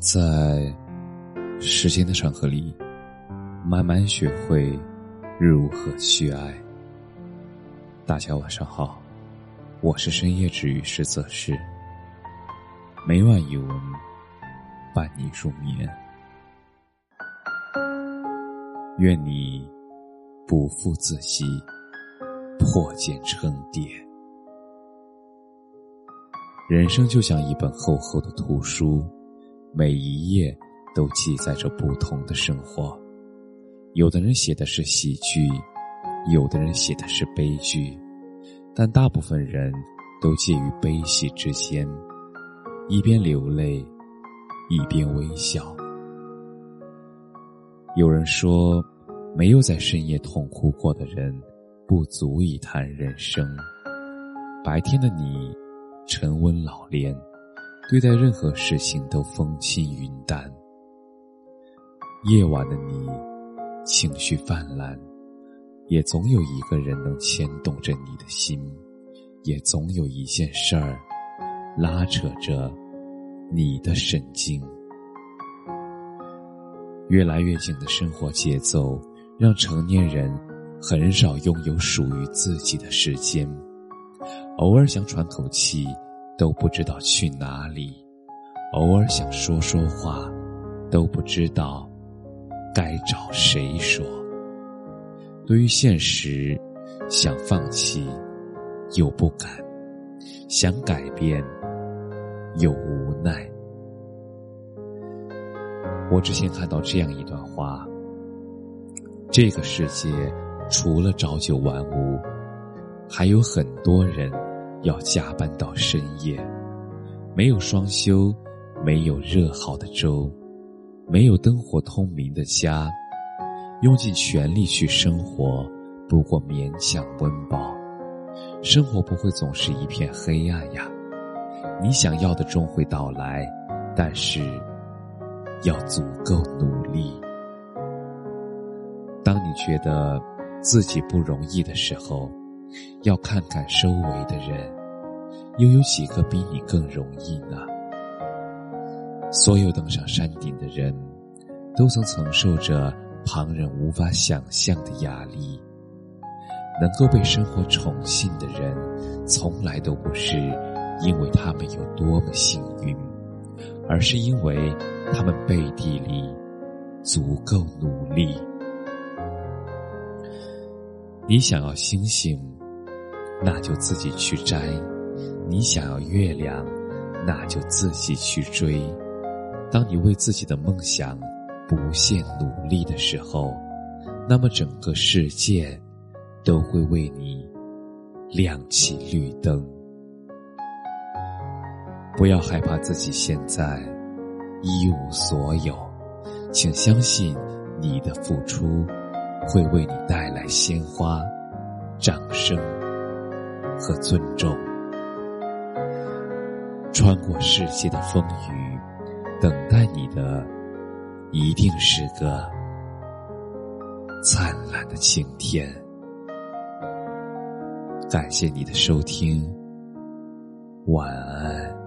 在时间的长河里，慢慢学会如何去爱。大家晚上好，我是深夜治愈师泽师，每晚一文伴你入眠。愿你不负自己，破茧成蝶。人生就像一本厚厚的图书，每一页都记载着不同的生活。有的人写的是喜剧，有的人写的是悲剧，但大部分人都介于悲喜之间，一边流泪，一边微笑。有人说，没有在深夜痛哭过的人，不足以谈人生。白天的你。沉稳老练，对待任何事情都风轻云淡。夜晚的你，情绪泛滥，也总有一个人能牵动着你的心，也总有一件事儿拉扯着你的神经。越来越紧的生活节奏，让成年人很少拥有属于自己的时间。偶尔想喘口气，都不知道去哪里；偶尔想说说话，都不知道该找谁说。对于现实，想放弃又不敢，想改变又无奈。我之前看到这样一段话：这个世界除了朝九晚五。还有很多人要加班到深夜，没有双休，没有热好的粥，没有灯火通明的家，用尽全力去生活，不过勉强温饱。生活不会总是一片黑暗呀，你想要的终会到来，但是要足够努力。当你觉得自己不容易的时候。要看看周围的人，又有几个比你更容易呢？所有登上山顶的人，都曾承受着旁人无法想象的压力。能够被生活宠幸的人，从来都不是因为他们有多么幸运，而是因为他们背地里足够努力。你想要星星？那就自己去摘，你想要月亮，那就自己去追。当你为自己的梦想不懈努力的时候，那么整个世界都会为你亮起绿灯。不要害怕自己现在一无所有，请相信你的付出会为你带来鲜花、掌声。和尊重，穿过世界的风雨，等待你的一定是个灿烂的晴天。感谢你的收听，晚安。